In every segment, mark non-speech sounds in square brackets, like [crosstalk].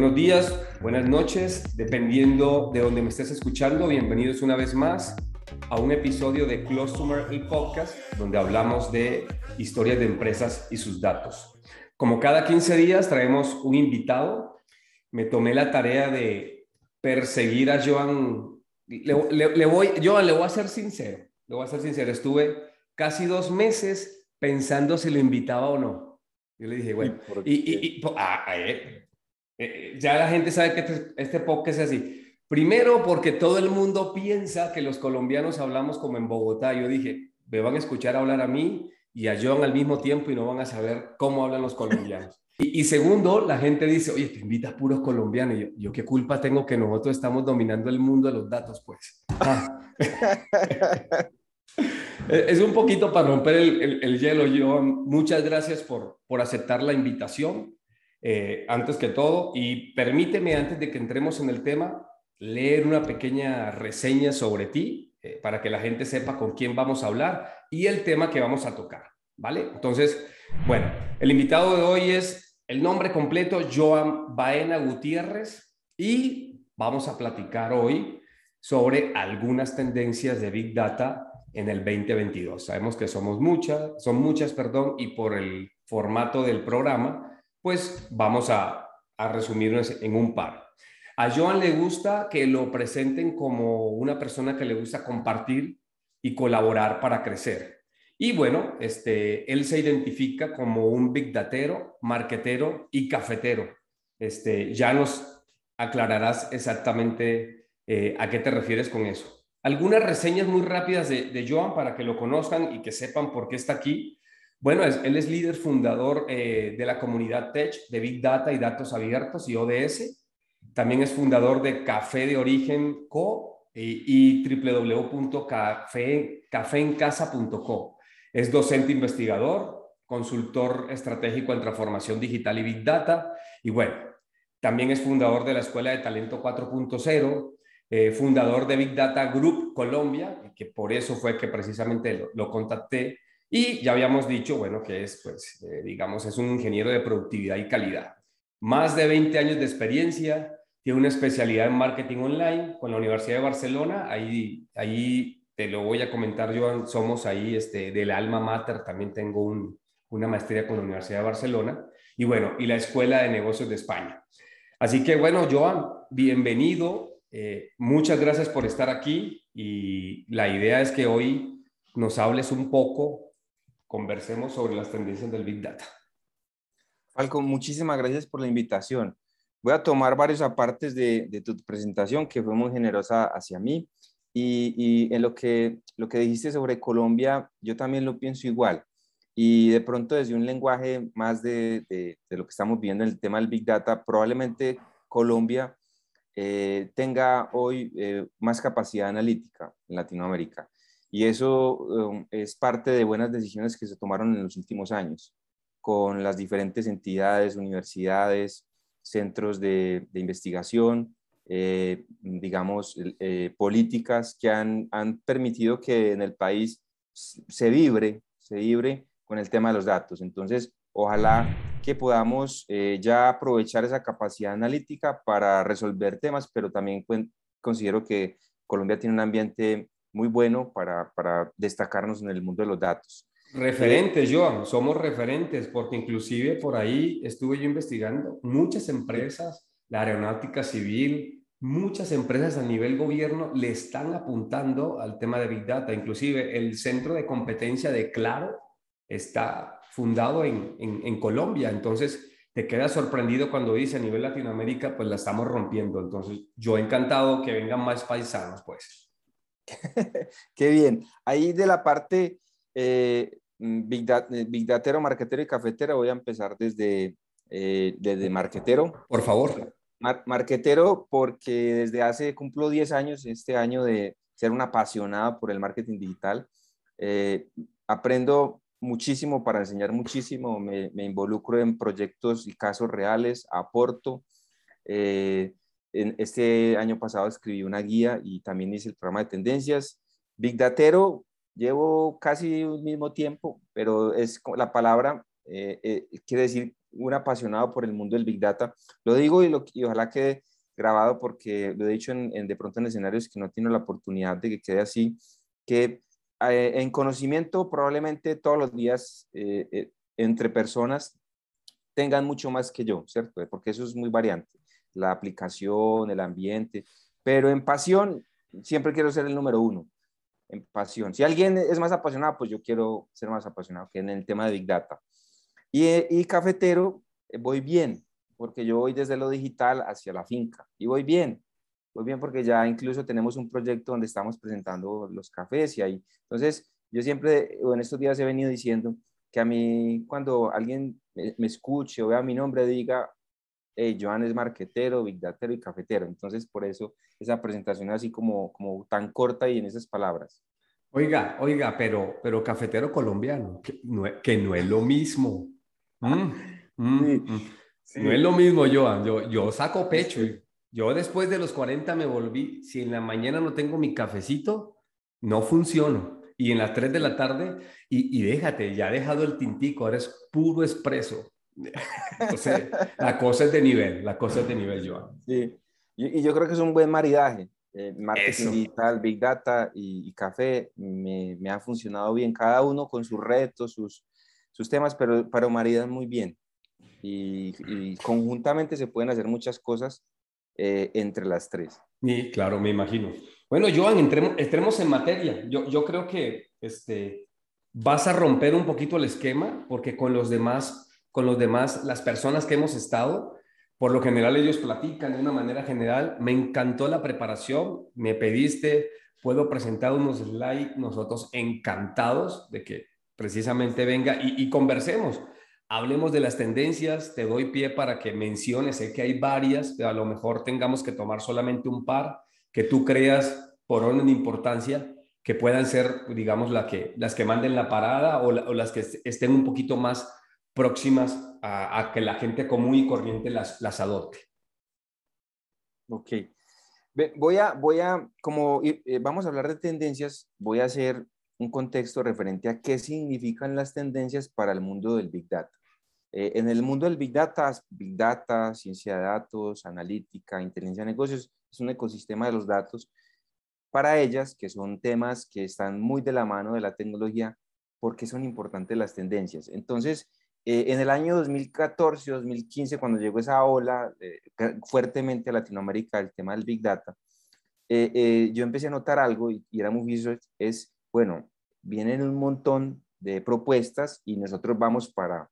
Buenos días, buenas noches, dependiendo de donde me estés escuchando. Bienvenidos una vez más a un episodio de Customer el Podcast, donde hablamos de historias de empresas y sus datos. Como cada 15 días traemos un invitado. Me tomé la tarea de perseguir a Joan. Le, voy, Joan, le voy a ser sincero. Le voy a ser sincero. Estuve casi dos meses pensando si lo invitaba o no. Yo le dije, bueno, y, ah, eh, eh, ya la gente sabe que este, este podcast es así. Primero, porque todo el mundo piensa que los colombianos hablamos como en Bogotá. Yo dije, me van a escuchar hablar a mí y a John al mismo tiempo y no van a saber cómo hablan los colombianos. [laughs] Y, segundo, la gente dice, oye, te invitas puros colombianos. Y yo, yo, qué culpa tengo que nosotros estamos dominando el mundo de los datos, pues. Ah. [laughs] es un poquito para romper el, el, hielo, John. Muchas gracias por, por aceptar la invitación, eh, antes que todo. Y permíteme, antes de que entremos en el tema, leer una pequeña reseña sobre ti eh, para que la gente sepa con quién vamos a hablar y el tema que vamos a tocar, ¿vale? Entonces, bueno, el invitado de hoy es el nombre completo, Joan Baena Gutiérrez, y vamos a platicar hoy sobre algunas tendencias de Big Data en el 2022. Sabemos que somos muchas, son muchas, perdón, y por el formato del programa, pues vamos a, a resumirnos en un par. A Joan le gusta que lo presenten como una persona que le gusta compartir y colaborar para crecer. Y bueno, este, él se identifica como un big datero, marquetero y cafetero. Este, ya nos aclararás exactamente eh, a qué te refieres con eso. Algunas reseñas muy rápidas de, Joan para que lo conozcan y que sepan por qué está aquí. Bueno, él es líder fundador eh, de la comunidad Tech de Big Data y Datos Abiertos y ODS. También es fundador de Café de Origen Co y, www.cafeencasa.co. Es docente investigador, consultor estratégico en transformación digital y Big Data. Y bueno, también es fundador de la Escuela de Talento 4.0, eh, fundador de Big Data Group Colombia, que por eso fue que precisamente lo, contacté. Y ya habíamos dicho, bueno, que es, pues, eh, digamos, es un ingeniero de productividad y calidad. Más de 20 años de experiencia, tiene una especialidad en marketing online con la Universidad de Barcelona. Ahí, ahí te lo voy a comentar, yo somos ahí este, del alma mater, también tengo una maestría con la Universidad de Barcelona. Y bueno, y la Escuela de Negocios de España. Así que bueno, Joan, bienvenido. Eh, muchas gracias por estar aquí y la idea es que hoy nos hables un poco, conversemos sobre las tendencias del Big Data. Falco, muchísimas gracias por la invitación. Voy a tomar varios apartes de, tu presentación, que fue muy generosa hacia mí. Y, en lo que, lo que dijiste sobre Colombia, yo también lo pienso igual. Y de pronto desde un lenguaje más de, de, lo que estamos viendo en el tema del Big Data, probablemente Colombia eh, tenga hoy eh, más capacidad analítica en Latinoamérica. Y eso um, es parte de buenas decisiones que se tomaron en los últimos años con las diferentes entidades, universidades, centros de, investigación, eh, digamos, eh, políticas que han, permitido que en el país se vibre, se vibre con el tema de los datos. Entonces, ojalá que podamos eh, ya aprovechar esa capacidad analítica para resolver temas, pero también considero que Colombia tiene un ambiente muy bueno para, para destacarnos en el mundo de los datos. Referentes, Joan, somos referentes, porque inclusive por ahí estuve yo investigando, muchas empresas, la aeronáutica civil, muchas empresas a nivel gobierno le están apuntando al tema de Big Data. Inclusive el centro de competencia de Claro está fundado en, en, Colombia. Entonces, te quedas sorprendido cuando dice a nivel Latinoamérica, pues la estamos rompiendo. Entonces, yo encantado que vengan más paisanos, pues. [laughs] Qué bien. Ahí de la parte eh, mm, Big, Data, eh, Big Datero, Marquetero y Cafetero, voy a empezar desde, eh, desde Marquetero. Por favor. marquetero, porque desde hace, cumplo 10 años este año de ser un apasionado por el marketing digital. aprendo muchísimo para enseñar muchísimo, me, me, involucro en proyectos y casos reales, aporto. En este año pasado escribí una guía y también hice el programa de tendencias. Big Datero, Llevo casi un mismo tiempo, pero es la palabra eh, eh, quiere decir un apasionado por el mundo del Big Data. Lo digo y, lo, y ojalá quede grabado porque lo he dicho en, de pronto en escenarios que no tiene la oportunidad de que quede así, que eh, en conocimiento probablemente todos los días eh, entre personas tengan mucho más que yo, ¿cierto? Porque eso es muy variante, la aplicación, el ambiente, pero en pasión siempre quiero ser el número uno, en pasión. Si alguien es más apasionado, pues yo quiero ser más apasionado que en el tema de Big Data. Y, y cafetero, voy bien, porque yo voy desde lo digital hacia la finca y voy bien. Voy bien porque ya incluso tenemos un proyecto donde estamos presentando los cafés y ahí. Entonces, yo siempre, en estos días he venido diciendo que a mí, cuando alguien me, escuche o vea mi nombre, diga, hey, Joan es marquetero, big datero y cafetero. Entonces, por eso esa presentación así como, como tan corta y en esas palabras. Oiga, oiga, pero, pero cafetero colombiano, que no, que no es lo mismo. Mm, mm, sí. Mm. No es lo mismo, Joan. Yo, yo saco pecho. Yo después de los 40 me volví. Si en la mañana no tengo mi cafecito, no funciono. Y en las 3 de la tarde, y, déjate, ya ha dejado el tintico, ahora es puro expreso. [laughs] Entonces, la cosa es de nivel, la cosa es de nivel, Joan. Sí, y, yo creo que es un buen maridaje. Eh, marketing digital, Big Data y, café me, me, ha funcionado bien, cada uno con sus retos, sus, sus temas, pero, para maridan muy bien y, conjuntamente se pueden hacer muchas cosas eh, entre las tres. Sí, claro, me imagino. Bueno, Joan, entremos, entremos en materia. Yo, yo creo que este, vas a romper un poquito el esquema porque con los demás, con los demás, las personas que hemos estado, por lo general ellos platican de una manera general. Me encantó la preparación, me pediste, puedo presentar unos slides, nosotros encantados de que precisamente venga y, conversemos hablemos de las tendencias, te doy pie para que menciones, sé que hay varias, pero a lo mejor tengamos que tomar solamente un par que tú creas por orden de importancia que puedan ser, digamos, la que, las que manden la parada o, las que estén un poquito más próximas a, que la gente común y corriente las, las adopte. Ok. Voy a, voy a, como eh, vamos a hablar de tendencias, voy a hacer un contexto referente a qué significan las tendencias para el mundo del Big Data. Eh, en el mundo del Big Data, Big Data, ciencia de datos, analítica, inteligencia de negocios, es un ecosistema de los datos para ellas, que son temas que están muy de la mano de la tecnología, porque son importantes las tendencias. Entonces, eh, en el año 2014, 2015, cuando llegó esa ola eh, fuertemente a Latinoamérica, el tema del Big Data, yo empecé a notar algo y, y era muy visto, es, bueno, vienen un montón de propuestas y nosotros vamos para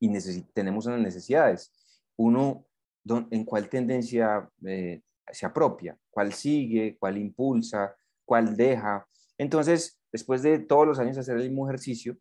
y tenemos unas necesidades. Uno, ¿en cuál tendencia eh, se apropia? ¿Cuál sigue? ¿Cuál impulsa? ¿Cuál deja? Entonces, después de todos los años hacer el mismo ejercicio,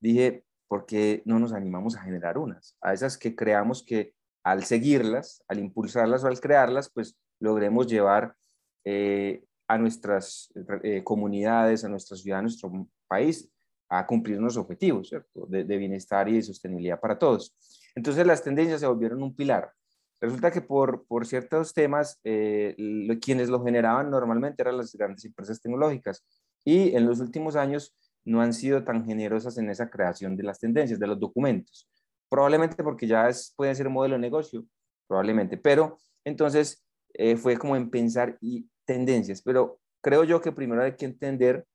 dije, ¿por qué no nos animamos a generar unas? A esas que creamos que al seguirlas, al impulsarlas o al crearlas, pues logremos llevar eh, a nuestras eh, comunidades, a nuestra ciudad, a nuestro país, a cumplir unos objetivos ¿cierto? De, bienestar y de sostenibilidad para todos. Entonces las tendencias se volvieron un pilar. Resulta que por, por ciertos temas, eh, quienes lo generaban normalmente eran las grandes empresas tecnológicas y en los últimos años no han sido tan generosas en esa creación de las tendencias, de los documentos. Probablemente porque ya es, puede ser un modelo de negocio, probablemente, pero entonces eh, fue como en pensar y tendencias, pero creo yo que primero hay que entender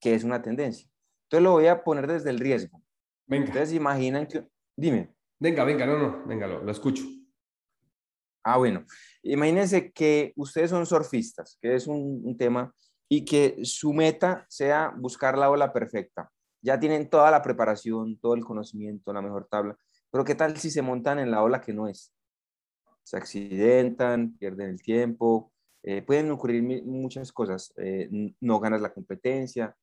qué es una tendencia. Entonces lo voy a poner desde el riesgo. Venga. Entonces imaginan que... Dime. Venga, venga, no, no, venga, lo, escucho. Ah, bueno. Imagínense que ustedes son surfistas, que es un, un tema, y que su meta sea buscar la ola perfecta. Ya tienen toda la preparación, todo el conocimiento, la mejor tabla. Pero ¿qué tal si se montan en la ola que no es? Se accidentan, pierden el tiempo, eh, pueden ocurrir muchas cosas. Eh, no ganas la competencia.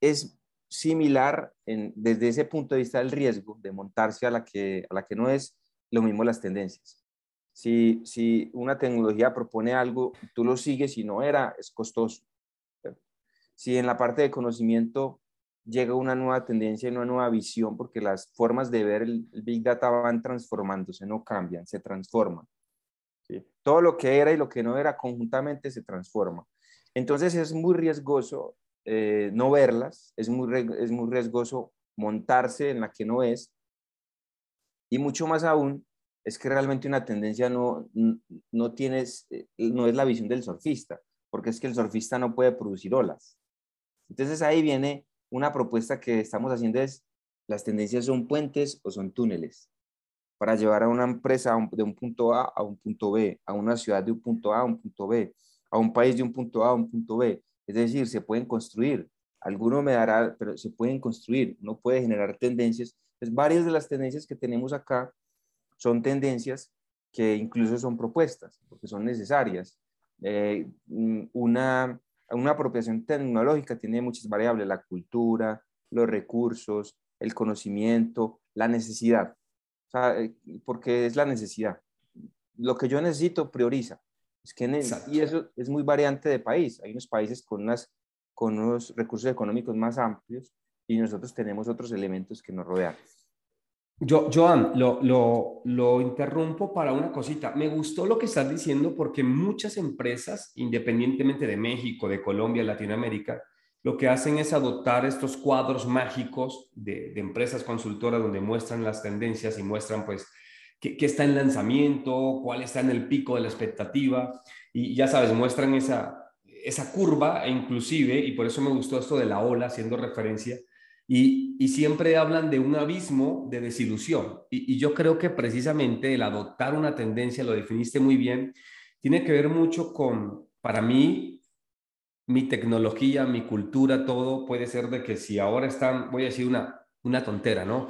Es similar desde ese punto de vista del riesgo de montarse a la que, a la que no es, lo mismo las tendencias. Si, si una tecnología propone algo, tú lo sigues y no era, es costoso. Si en la parte de conocimiento llega una nueva tendencia y una nueva visión, porque las formas de ver el, Big Data van transformándose, no cambian, se transforman. Todo lo que era y lo que no era conjuntamente se transforma. Entonces es muy riesgoso eh, no verlas, es muy, es muy riesgoso montarse en la que no es Y mucho más aún es que realmente una tendencia no, no, tienes, eh, no es la visión del surfista, porque es que el surfista no puede producir olas. Entonces ahí viene una propuesta que estamos haciendo es, las tendencias son puentes o son túneles para llevar a una empresa de un punto A a un punto B, a una ciudad de un punto A a un punto B, a un país de un punto A a un punto B. Es decir, se pueden construir. Alguno me dará, pero se pueden construir. Uno puede generar tendencias. Pues varias de las tendencias que tenemos acá son tendencias que incluso son propuestas, porque son necesarias. Eh, mm, una, una apropiación tecnológica tiene muchas variables, la cultura, los recursos, el conocimiento, la necesidad. Eh, porque es la necesidad. Lo que yo necesito prioriza. Es que y eso es muy variante de país. Hay unos países con, unas, con unos recursos económicos más amplios y nosotros tenemos otros elementos que nos rodean. Yo, Joan, lo, lo, lo, interrumpo para una cosita. Me gustó lo que estás diciendo porque muchas empresas, independientemente de México, de Colombia, Latinoamérica, lo que hacen es adoptar estos cuadros mágicos de, de empresas consultoras donde muestran las tendencias y muestran pues qué, qué, está en lanzamiento, cuál está en el pico de la expectativa y ya sabes, muestran esa, esa curva e inclusive, y por eso me gustó esto de la ola, haciendo referencia, y, siempre hablan de un abismo de desilusión. Y, y yo creo que precisamente el adoptar una tendencia, lo definiste muy bien, tiene que ver mucho con, para mí, mi tecnología, mi cultura, todo puede ser de que si ahora están, voy a decir una, una tontera, ¿no?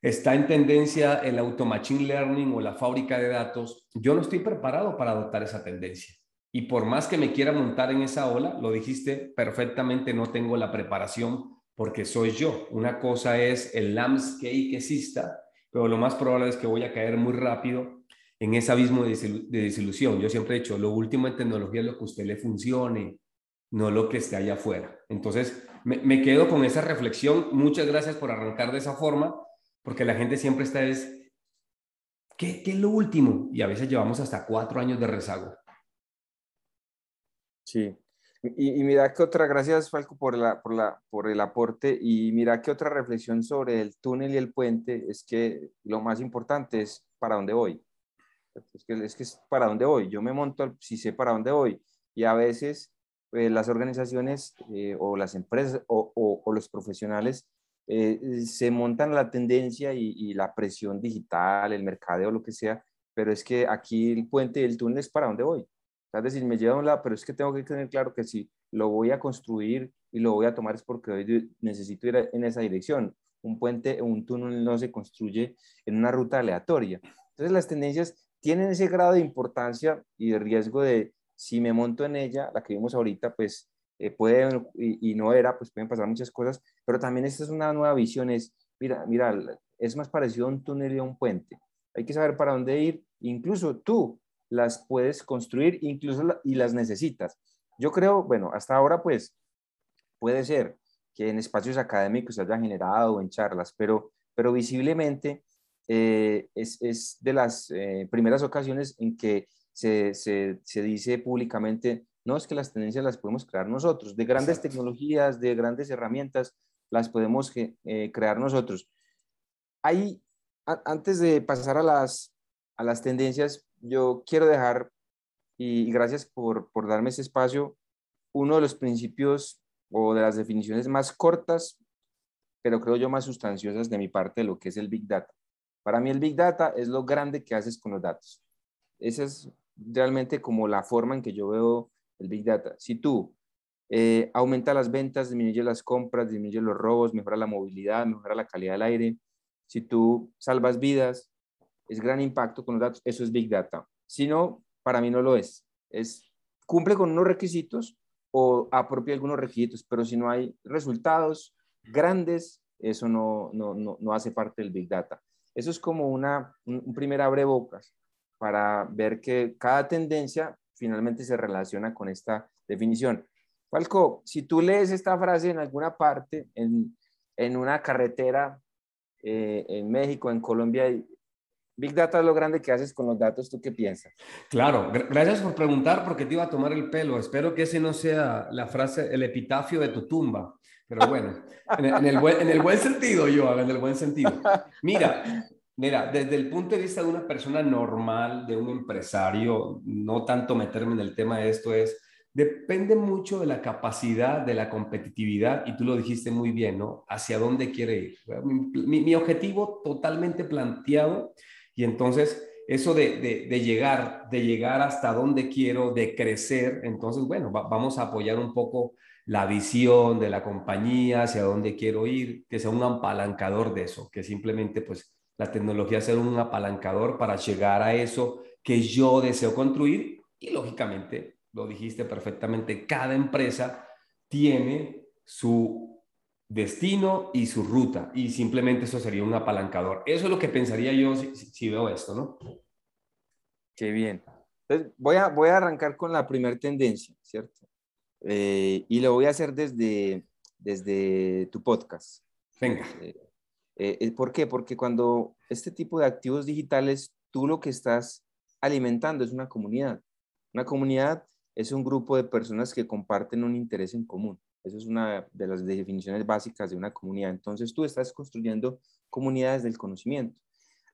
Está en tendencia el auto machine learning o la fábrica de datos. Yo no estoy preparado para adoptar esa tendencia. Y por más que me quiera montar en esa ola, lo dijiste perfectamente, no tengo la preparación porque soy yo. Una cosa es el landscape que exista, pero lo más probable es que voy a caer muy rápido en ese abismo de desilusión. Yo siempre he dicho, lo último en tecnología es lo que a usted le funcione, no lo que esté allá afuera. Entonces, me, quedo con esa reflexión. Muchas gracias por arrancar de esa forma, porque la gente siempre está es, ¿qué, qué es lo último? Y a veces llevamos hasta cuatro años de rezago. Sí. Y, mira que otra, gracias Falco por, la, por, la, por el aporte y mira que otra reflexión sobre el túnel y el puente es que lo más importante es para dónde voy. Es que es, que es para dónde voy. Yo me monto si sé para dónde voy y a veces eh, las organizaciones eh, o las empresas o, los profesionales eh, se montan la tendencia y, la presión digital, el mercadeo, lo que sea, pero es que aquí el puente y el túnel es para dónde voy. Es decir, me lleva a un lado, pero es que tengo que tener claro que si lo voy a construir y lo voy a tomar es porque hoy necesito ir en esa dirección. Un puente un túnel no se construye en una ruta aleatoria. Entonces las tendencias tienen ese grado de importancia y de riesgo de, si me monto en ella, la que vimos ahorita, pues eh, puede, y, no era, pues pueden pasar muchas cosas, pero también esta es una nueva visión, es, mira, mira, es más parecido a un túnel y a un puente. Hay que saber para dónde ir, incluso tú las puedes construir, incluso y las necesitas. Yo creo, bueno, hasta ahora pues puede ser que en espacios académicos se haya generado o en charlas, pero, pero visiblemente eh, es, es, de las eh, primeras ocasiones en que se, se, dice públicamente, no es que las tendencias las podemos crear nosotros, de grandes tecnologías, de grandes herramientas, las podemos eh, crear nosotros. Ahí, antes de pasar a las, a las tendencias, yo quiero dejar, y, gracias por, darme ese espacio, uno de los principios o de las definiciones más cortas, pero creo yo más sustanciosas de mi parte de lo que es el Big Data. Para mí el Big Data es lo grande que haces con los datos. Esa es realmente como la forma en que yo veo el Big Data. Si tú eh, aumenta las ventas, disminuye las compras, disminuye los robos, mejora la movilidad, mejora la calidad del aire, si tú salvas vidas, es gran impacto con los datos, eso es Big Data. Si no, para mí no lo es. Es cumple con unos requisitos o apropia algunos requisitos, pero si no hay resultados grandes, eso no, no, no, hace parte del Big Data. Eso es como una, un, un primer abrebocas para ver que cada tendencia finalmente se relaciona con esta definición. Falco, si tú lees esta frase en alguna parte, en, en una carretera eh, en México, en Colombia, Big Data es lo grande que haces con los datos, ¿tú qué piensas? Claro, gracias por preguntar porque te iba a tomar el pelo. Espero que ese no sea la frase, el epitafio de tu tumba. Pero bueno, [laughs] en el, buen, en el buen sentido, yo, en el buen sentido. Mira, Mira, desde el punto de vista de una persona normal, de un empresario, no tanto meterme en el tema de esto es, depende mucho de la capacidad, de la competitividad, y tú lo dijiste muy bien, ¿no? Hacia dónde quiere ir. Mi, mi objetivo totalmente planteado, y entonces eso de, de, llegar, de llegar hasta donde quiero, de crecer, entonces, bueno, vamos a apoyar un poco la visión de la compañía, hacia dónde quiero ir, que sea un apalancador de eso, que simplemente pues la tecnología sea un apalancador para llegar a eso que yo deseo construir. Y lógicamente, lo dijiste perfectamente, cada empresa tiene su destino y su ruta y simplemente eso sería un apalancador. Eso es lo que pensaría yo si, veo esto, ¿no? Qué bien. Entonces, voy a, voy a arrancar con la primera tendencia, ¿cierto? Eh, y lo voy a hacer desde, desde tu podcast. Venga. Eh, eh, ¿Por qué? Porque cuando este tipo de activos digitales, tú lo que estás alimentando es una comunidad. Una comunidad es un grupo de personas que comparten un interés en común. Esa es una de las definiciones básicas de una comunidad. Entonces tú estás construyendo comunidades del conocimiento.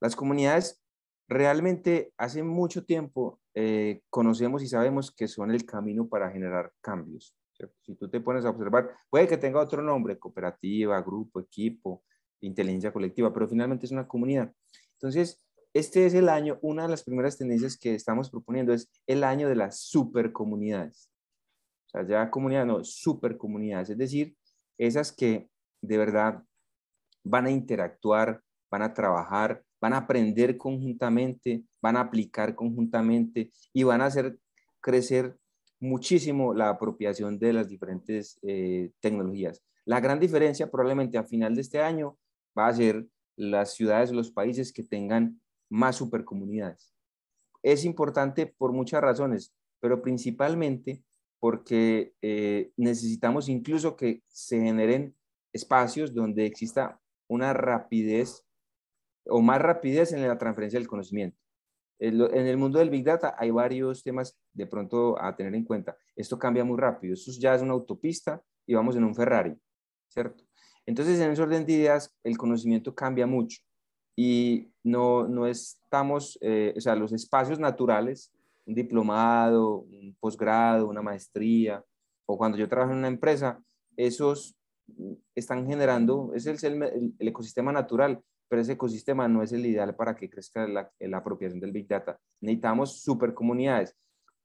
Las comunidades realmente hace mucho tiempo eh, conocemos y sabemos que son el camino para generar cambios. Si tú te pones a observar, puede que tenga otro nombre, cooperativa, grupo, equipo, inteligencia colectiva, pero finalmente es una comunidad. Entonces, este es el año, una de las primeras tendencias que estamos proponiendo es el año de las supercomunidades. O sea, ya comunidad, no, supercomunidades, es decir, esas que de verdad van a interactuar, van a trabajar, van a aprender conjuntamente, van a aplicar conjuntamente y van a hacer crecer muchísimo la apropiación de las diferentes eh, tecnologías. La gran diferencia probablemente a final de este año va a ser las ciudades los países que tengan más supercomunidades. Es importante por muchas razones, pero principalmente porque eh, necesitamos incluso que se generen espacios donde exista una rapidez o más rapidez en la transferencia del conocimiento. En el mundo del Big Data hay varios temas de pronto a tener en cuenta. Esto cambia muy rápido. Esto ya es una autopista y vamos en un Ferrari, ¿cierto? Entonces, en ese orden de ideas, el conocimiento cambia mucho y no, no estamos, eh, o sea, los espacios naturales, un diplomado, un posgrado, una maestría, o cuando yo trabajo en una empresa, esos están generando, es el, el ecosistema natural, pero ese ecosistema no es el ideal para que crezca la, la apropiación del Big Data. Necesitamos supercomunidades.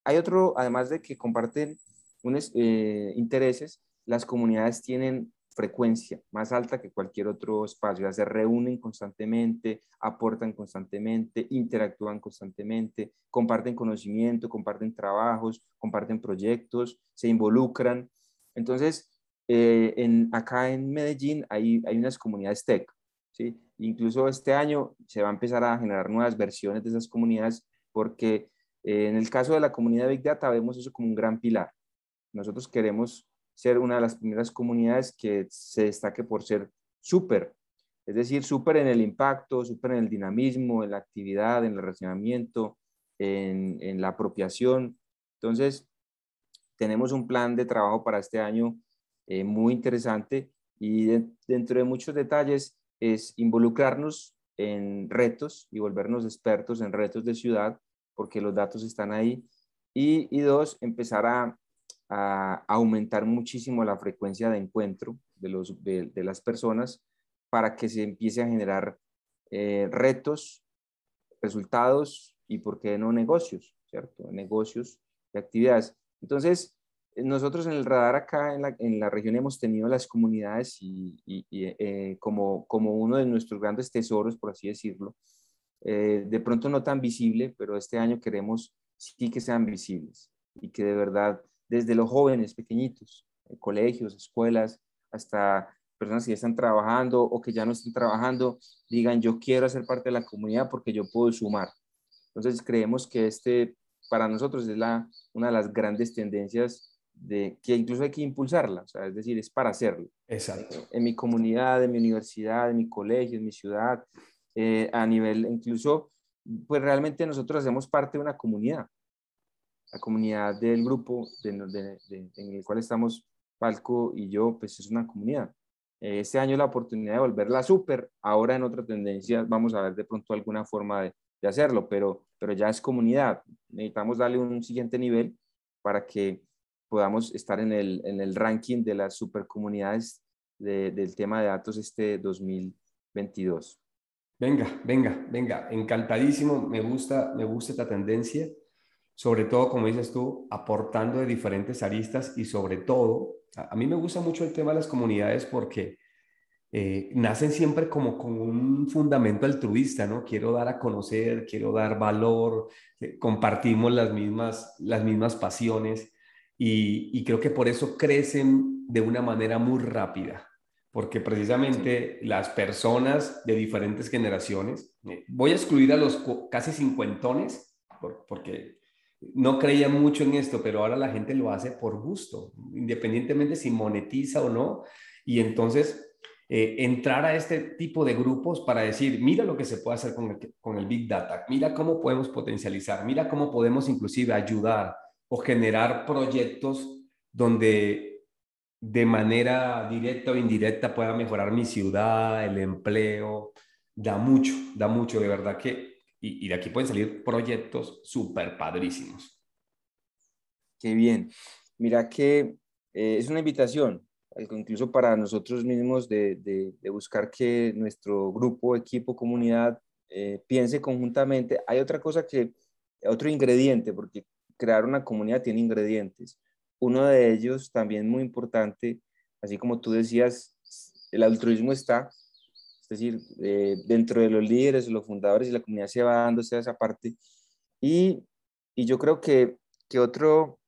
Hay otro, además de que comparten unos eh, intereses, las comunidades tienen frecuencia más alta que cualquier otro espacio. Se reúnen constantemente, aportan constantemente, interactúan constantemente, comparten conocimiento, comparten trabajos, comparten proyectos, se involucran. Entonces, eh, en, acá en Medellín hay, hay unas comunidades tech, ¿sí? Incluso este año se va a empezar a generar nuevas versiones de esas comunidades porque eh, en el caso de la comunidad Big Data vemos eso como un gran pilar. Nosotros queremos ser una de las primeras comunidades que se destaque por ser súper, es decir, súper en el impacto, súper en el dinamismo, en la actividad, en el relacionamiento, en, la apropiación. Entonces, tenemos un plan de trabajo para este año eh, muy interesante y dentro de muchos detalles es involucrarnos en retos y volvernos expertos en retos de ciudad, porque los datos están ahí. Y, dos, empezar a, aumentar muchísimo la frecuencia de encuentro de, los, de, las personas para que se empiece a generar eh, retos, resultados y, ¿por qué no, negocios, ¿cierto? Negocios y actividades. Entonces, nosotros en el radar acá en la, en la región hemos tenido las comunidades y, eh, como, como uno de nuestros grandes tesoros, por así decirlo. Eh, de pronto no tan visible, pero este año queremos sí que sean visibles y que de verdad desde los jóvenes pequeñitos, colegios, escuelas, hasta personas que ya están trabajando o que ya no están trabajando, digan yo quiero ser parte de la comunidad porque yo puedo sumar. Entonces creemos que este para nosotros es la, una de las grandes tendencias de que incluso hay que impulsarla, o sea, es decir, es para hacerlo. Exacto. En mi comunidad, en mi universidad, en mi colegio, en mi ciudad, eh, a nivel incluso, pues realmente nosotros hacemos parte de una comunidad, la comunidad del grupo en el cual estamos Palco y yo, pues es una comunidad. Eh, este año la oportunidad de volverla súper, ahora en otra tendencia vamos a ver de pronto alguna forma de, de hacerlo, pero, pero ya es comunidad. Necesitamos darle un siguiente nivel para que podamos estar en el, en el ranking de las supercomunidades de, del tema de datos este 2022. Venga, venga, venga, encantadísimo, me gusta, me gusta esta tendencia, sobre todo, como dices tú, aportando de diferentes aristas y sobre todo, a, mí me gusta mucho el tema de las comunidades porque eh, nacen siempre como con un fundamento altruista, ¿no? Quiero dar a conocer, quiero dar valor, eh, compartimos las mismas, las mismas pasiones y, y creo que por eso crecen de una manera muy rápida porque precisamente las personas de diferentes generaciones, eh, voy a excluir a los casi cincuentones, porque no creía mucho en esto, pero ahora la gente lo hace por gusto, independientemente si monetiza o no, y entonces eh, entrar a este tipo de grupos para decir, mira lo que se puede hacer con el, con el Big Data, mira cómo podemos potencializar, mira cómo podemos inclusive ayudar o generar proyectos donde de manera directa o indirecta pueda mejorar mi ciudad, el empleo, da mucho, da mucho, de verdad que, y, de aquí pueden salir proyectos súper padrísimos. Qué bien. Mira que eh, es una invitación, incluso para nosotros mismos, de, buscar que nuestro grupo, equipo, comunidad eh, piense conjuntamente. Hay otra cosa que, otro ingrediente, porque crear una comunidad tiene ingredientes. Uno de ellos también muy importante, así como tú decías, el altruismo está, es decir, eh, dentro de los líderes, los fundadores y la comunidad se va dándose a esa parte. Y, y yo creo que, que, otro,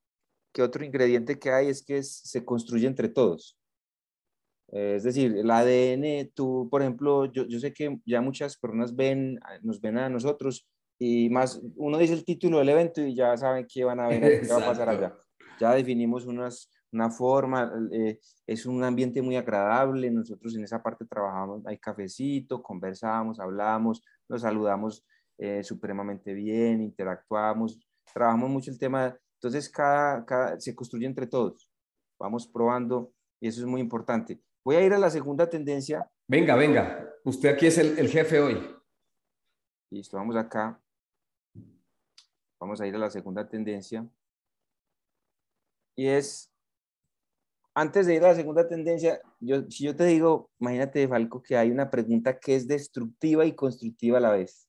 que otro ingrediente que hay es que se construye entre todos. Eh, es decir, el ADN, tú, por ejemplo, yo, yo sé que ya muchas personas ven, nos ven a nosotros y más, uno dice el título del evento y ya saben qué van a ver, qué va a pasar allá ya definimos unas, una forma, eh, es un ambiente muy agradable, nosotros en esa parte trabajamos, hay cafecito, conversamos, hablamos, nos saludamos eh, supremamente bien, interactuamos, trabajamos mucho el tema, entonces cada, cada, se construye entre todos, vamos probando y eso es muy importante. Voy a ir a la segunda tendencia. Venga, venga, usted aquí es el, el jefe hoy. Listo, vamos acá. Vamos a ir a la segunda tendencia. Y es, antes de ir a la segunda tendencia, yo, si yo te digo, imagínate, Falco, que hay una pregunta que es destructiva y constructiva a la vez.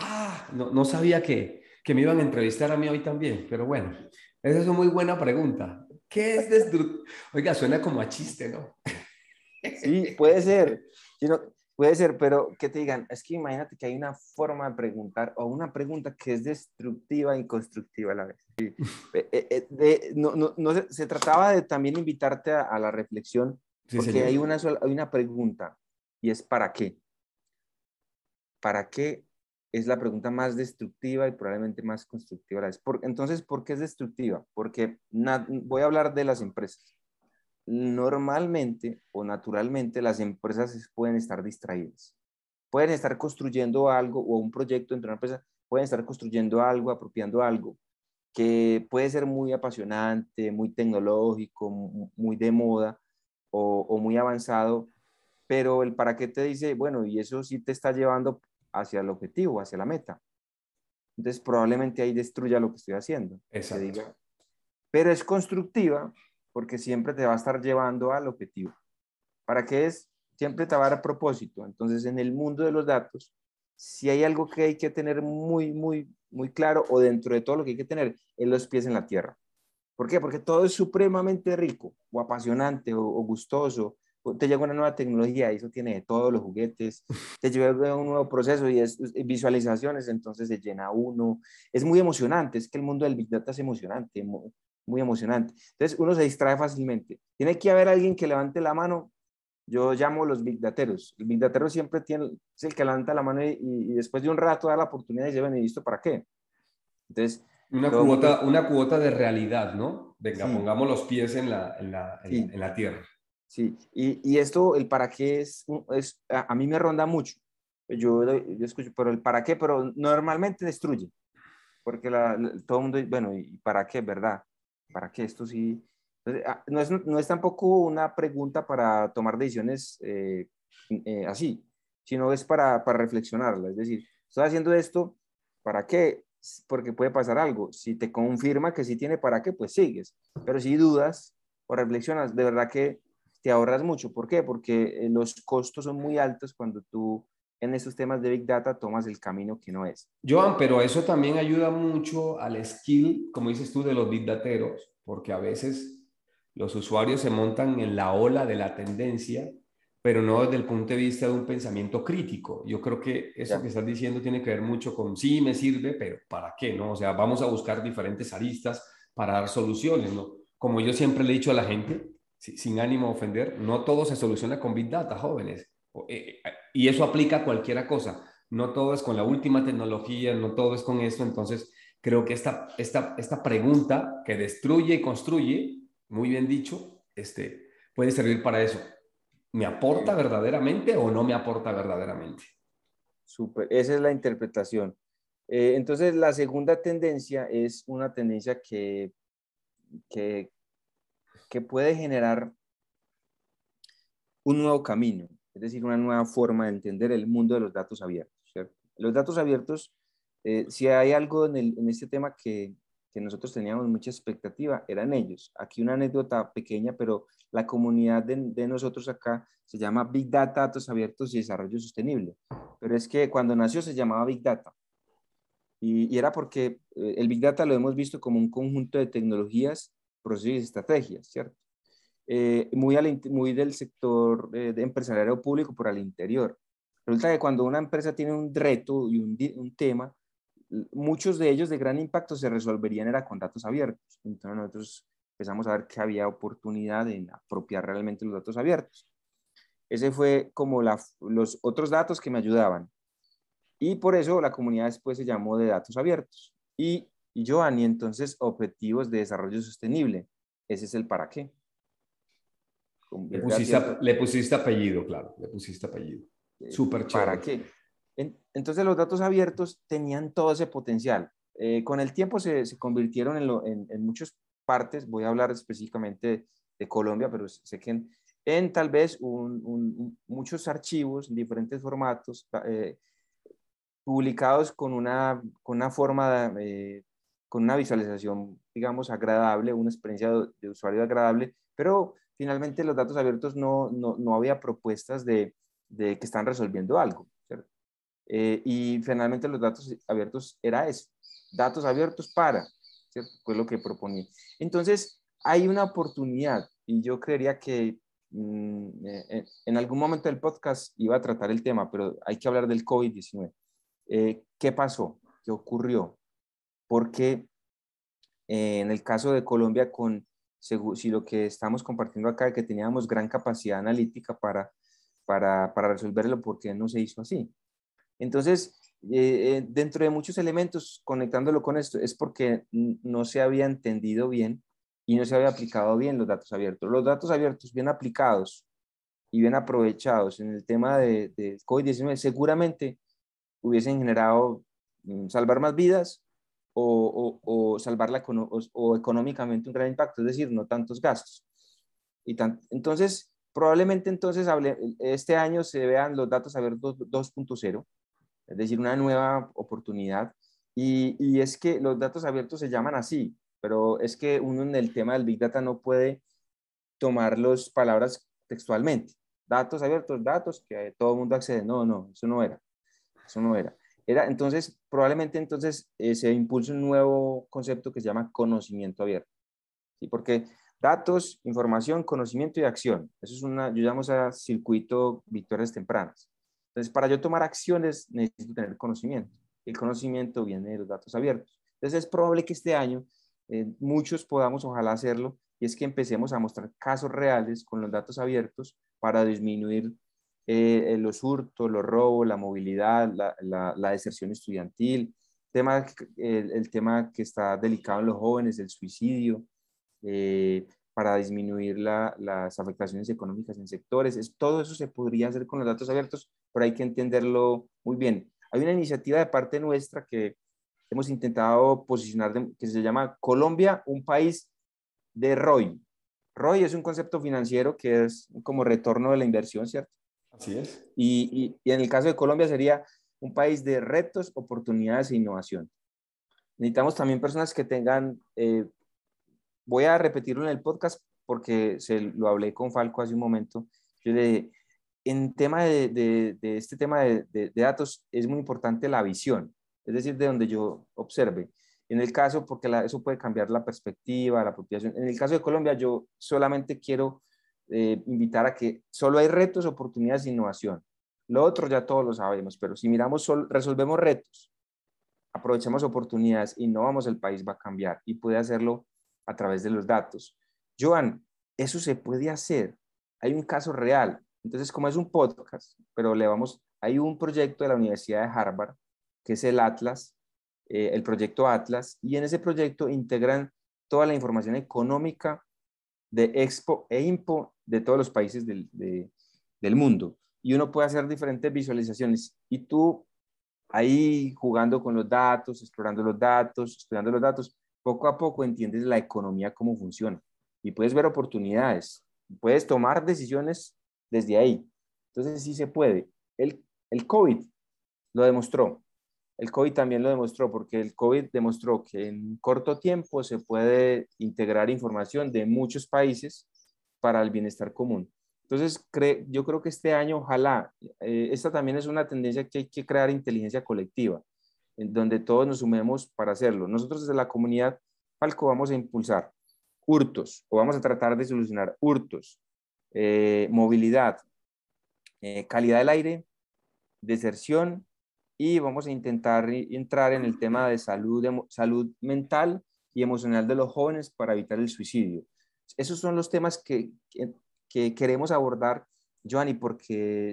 Ah, no, no sabía que, que me iban a entrevistar a mí hoy también, pero bueno, esa es una muy buena pregunta. ¿Qué es destructivo? Oiga, suena como a chiste, ¿no? Sí, puede ser. Puede ser, pero que te digan, es que imagínate que hay una forma de preguntar o una pregunta que es destructiva y constructiva a la vez. [laughs] Eh, eh, eh, no, no, no se, trataba de también invitarte a, la reflexión, porque hay, una hay una pregunta y es ¿para qué? ¿Para qué? Es la pregunta más destructiva y probablemente más constructiva a la vez. Por, entonces, ¿por qué es destructiva? Porque voy a hablar de las empresas normalmente o naturalmente las empresas pueden estar distraídas. Pueden estar construyendo algo o un proyecto dentro de una empresa, pueden estar construyendo algo, apropiando algo que puede ser muy apasionante, muy tecnológico, muy de moda o, muy avanzado, pero el para qué te dice, bueno, y eso sí te está llevando hacia el objetivo, hacia la meta. Entonces probablemente ahí destruya lo que estoy haciendo. Exacto. Pero es constructiva porque siempre te va a estar llevando al objetivo. ¿Para qué es? Siempre te va a dar propósito. Entonces, en el mundo de los datos, si hay algo que hay que tener muy, muy, muy claro o dentro de todo lo que hay que tener, es los pies en la tierra. ¿Por qué? Porque todo es supremamente rico o apasionante o, gustoso. Te llega una nueva tecnología y eso tiene de todos los juguetes. [laughs] Te llega un nuevo proceso y es, visualizaciones, entonces se llena uno. Es muy emocionante. Es que el mundo del Big Data es emocionante muy emocionante. Entonces uno se distrae fácilmente. Tiene que haber alguien que levante la mano. Yo llamo los big dateros. El big datero siempre tiene, es el que levanta la mano y, después de un rato da la oportunidad y dice, bueno, ¿y esto para qué? Entonces... Una cuota, una cuota de realidad, ¿no? Venga, pongamos los pies en la, en la, en, la tierra. Sí, y, y, esto, el para qué es, es a, mí me ronda mucho. Yo, yo escucho, pero el para qué, pero normalmente destruye. Porque la, todo el mundo, bueno, ¿y para qué, verdad? Para que esto sí. Ah, no, es, no, es, tampoco una pregunta para tomar decisiones eh, eh, así, sino es para, para reflexionarla. Es decir, estoy haciendo esto, ¿para qué? Porque puede pasar algo. Si te confirma que sí tiene para qué, pues sigues. Pero si dudas o reflexionas, de verdad que te ahorras mucho. ¿Por qué? Porque eh, los costos son muy altos cuando tú en estos temas de Big Data tomas el camino que no es. Joan, pero eso también ayuda mucho al skill, como dices tú, de los Big Dateros, porque a veces los usuarios se montan en la ola de la tendencia, pero no desde el punto de vista de un pensamiento crítico. Yo creo que eso que estás diciendo tiene que ver mucho con sí, me sirve, pero ¿para qué? ¿no? O sea, vamos a buscar diferentes aristas para dar soluciones, ¿no? Como yo siempre le he dicho a la gente, sin ánimo de ofender, no todo se soluciona con Big Data, jóvenes. Eh, eh, y eso aplica a cualquier cosa. No todo es con la última tecnología, no todo es con esto. Entonces, creo que esta, esta, esta pregunta que destruye y construye, muy bien dicho, este, puede servir para eso. ¿Me aporta verdaderamente o no me aporta verdaderamente? Súper, esa es la interpretación. Eh, entonces, la segunda tendencia es una tendencia que, que, que puede generar un nuevo camino es decir, una nueva forma de entender el mundo de los datos abiertos. Los datos abiertos, eh, si hay algo en, este tema que, nosotros teníamos mucha expectativa, eran ellos. Aquí una anécdota pequeña, pero la comunidad de, nosotros acá se llama Big Data, Datos Abiertos y Desarrollo Sostenible. Pero es que cuando nació se llamaba Big Data. Y, era porque eh, el Big Data lo hemos visto como un conjunto de tecnologías, procesos y estrategias, ¿cierto? Eh, muy, muy del sector eh, de público por al interior. Resulta que cuando una empresa tiene un reto y un, un, tema, muchos de ellos de gran impacto se resolverían era con datos abiertos. Entonces nosotros empezamos a ver que había oportunidad en apropiar realmente los datos abiertos. Ese fue como la, los otros datos que me ayudaban. Y por eso la comunidad después se llamó de datos abiertos. Y, y Giovanni, entonces, objetivos de desarrollo sostenible. Ese es el para qué. Le pusiste, apellido, claro, le pusiste apellido. Eh, Súper chévere. ¿Para qué? entonces los datos abiertos tenían todo ese potencial. Eh, con el tiempo se, se convirtieron en, en, muchas partes, voy a hablar específicamente de, Colombia, pero sé que en, tal vez un, muchos archivos en diferentes formatos eh, publicados con una, con una forma, con una visualización, digamos, agradable, una experiencia de, de usuario agradable, pero finalmente los datos abiertos no, no, no había propuestas de, de, que están resolviendo algo. Eh, y finalmente los datos abiertos era eso, datos abiertos para, ¿cierto? Fue lo que proponía. Entonces, hay una oportunidad y yo creería que mm, eh, en algún momento del podcast iba a tratar el tema, pero hay que hablar del COVID-19. Eh, ¿Qué pasó? ¿Qué ocurrió? Porque en el caso de Colombia con si lo que estamos compartiendo acá que teníamos gran capacidad analítica para, para, para resolverlo, ¿por qué no se hizo así? Entonces, eh, eh, dentro de muchos elementos, conectándolo con esto, es porque no se había entendido bien y no se había aplicado bien los datos abiertos. Los datos abiertos bien aplicados y bien aprovechados en el tema de, de COVID-19 seguramente hubiesen generado mm, salvar más vidas o, o, salvarla o, económicamente un gran impacto, es decir, no tantos gastos. Y entonces, probablemente entonces este año se vean los datos abiertos 2.0, es decir, una nueva oportunidad. Y, y, es que los datos abiertos se llaman así, pero es que uno en el tema del Big Data no puede tomar las palabras textualmente. Datos abiertos, datos que todo el mundo accede. No, no, eso no era. Eso no era. Era, entonces, probablemente entonces eh, se impulse un nuevo concepto que se llama conocimiento abierto. ¿sí? Porque datos, información, conocimiento y acción. Eso es una, yo llamo a circuito victorias tempranas. Entonces, para yo tomar acciones necesito tener conocimiento. El conocimiento viene de los datos abiertos. Entonces, es probable que este año eh, muchos podamos, ojalá hacerlo, y es que empecemos a mostrar casos reales con los datos abiertos para disminuir eh, los hurtos, los robos, la movilidad, la, la, deserción estudiantil, tema, el, tema que está delicado en los jóvenes, el suicidio, eh, para disminuir las afectaciones económicas en sectores. Es, todo eso se podría hacer con los datos abiertos, pero hay que entenderlo muy bien. Hay una iniciativa de parte nuestra que hemos intentado posicionar, que se llama Colombia, un país de ROI. ROI es un concepto financiero que es como retorno de la inversión, ¿cierto? Así es. Y, y, en el caso de Colombia sería un país de retos, oportunidades e innovación. Necesitamos también personas que tengan, eh, voy a repetirlo en el podcast porque se lo hablé con Falco hace un momento. Yo le en tema de, de, este tema de, de, datos es muy importante la visión, es decir, de donde yo observe. En el caso, porque eso puede cambiar la perspectiva, la apropiación. En el caso de Colombia, yo solamente quiero eh, invitar a que solo hay retos, oportunidades e innovación. Lo otro ya todos lo sabemos, pero si miramos, resolvemos retos, aprovechamos oportunidades, innovamos, el país va a cambiar y puede hacerlo a través de los datos. Joan, eso se puede hacer. Hay un caso real. Entonces, como es un podcast, pero le vamos, hay un proyecto de la Universidad de Harvard, que es el Atlas, eh, el proyecto Atlas, y en ese proyecto integran toda la información económica de Expo e Impo de todos los países del, del mundo. Y uno puede hacer diferentes visualizaciones. Y tú ahí jugando con los datos, explorando los datos, estudiando los datos, poco a poco entiendes la economía, cómo funciona. Y puedes ver oportunidades, puedes tomar decisiones desde ahí. Entonces sí se puede. El, el COVID lo demostró. El COVID también lo demostró porque el COVID demostró que en corto tiempo se puede integrar información de muchos países para el bienestar común. Entonces, yo creo que este año, ojalá, eh, esta también es una tendencia que hay que crear inteligencia colectiva, en donde todos nos sumemos para hacerlo. Nosotros desde la comunidad Falco vamos a impulsar hurtos o vamos a tratar de solucionar hurtos, eh, movilidad, eh, calidad del aire, deserción y vamos a intentar entrar en el tema de salud, salud mental y emocional de los jóvenes para evitar el suicidio. Esos son los temas que, que, queremos abordar, Joanny, porque,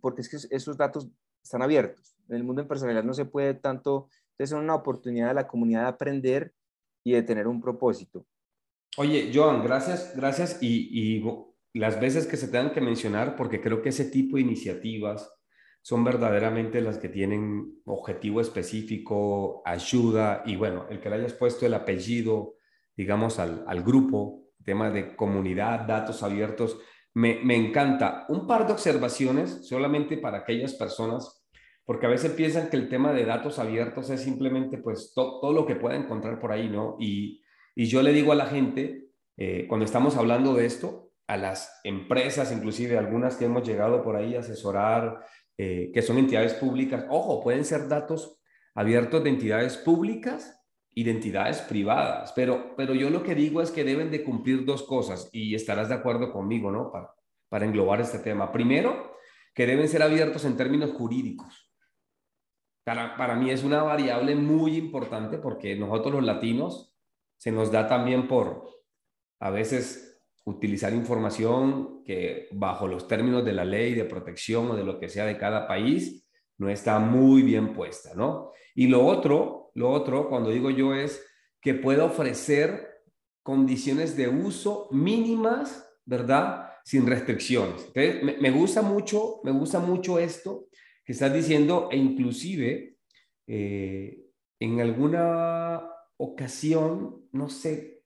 porque es que esos datos están abiertos. En el mundo empresarial no se puede tanto, entonces es una oportunidad de la comunidad de aprender y de tener un propósito. Oye, Joan, gracias, gracias y, y las veces que se tengan que mencionar, porque creo que ese tipo de iniciativas son verdaderamente las que tienen objetivo específico, ayuda y bueno, el que le hayas puesto el apellido, digamos, al, al grupo, tema de comunidad, datos abiertos, me, me, encanta. Un par de observaciones solamente para aquellas personas, porque a veces piensan que el tema de datos abiertos es simplemente pues todo lo que pueda encontrar por ahí, ¿no? Y, y yo le digo a la gente, eh, cuando estamos hablando de esto, a las empresas, inclusive algunas que hemos llegado por ahí a asesorar, eh, que son entidades públicas, ojo, pueden ser datos abiertos de entidades públicas y de entidades privadas, pero, pero yo lo que digo es que deben de cumplir dos cosas y estarás de acuerdo conmigo, ¿no? Para, para englobar este tema. Primero, que deben ser abiertos en términos jurídicos. Para, para mí es una variable muy importante porque nosotros los latinos se nos da también por a veces utilizar información que bajo los términos de la ley de protección o de lo que sea de cada país no está muy bien puesta, ¿no? Y lo otro, lo otro, cuando digo yo es que pueda ofrecer condiciones de uso mínimas, ¿verdad? Sin restricciones. Entonces, me, gusta mucho, me gusta mucho esto que estás diciendo e inclusive eh, en alguna ocasión, no sé,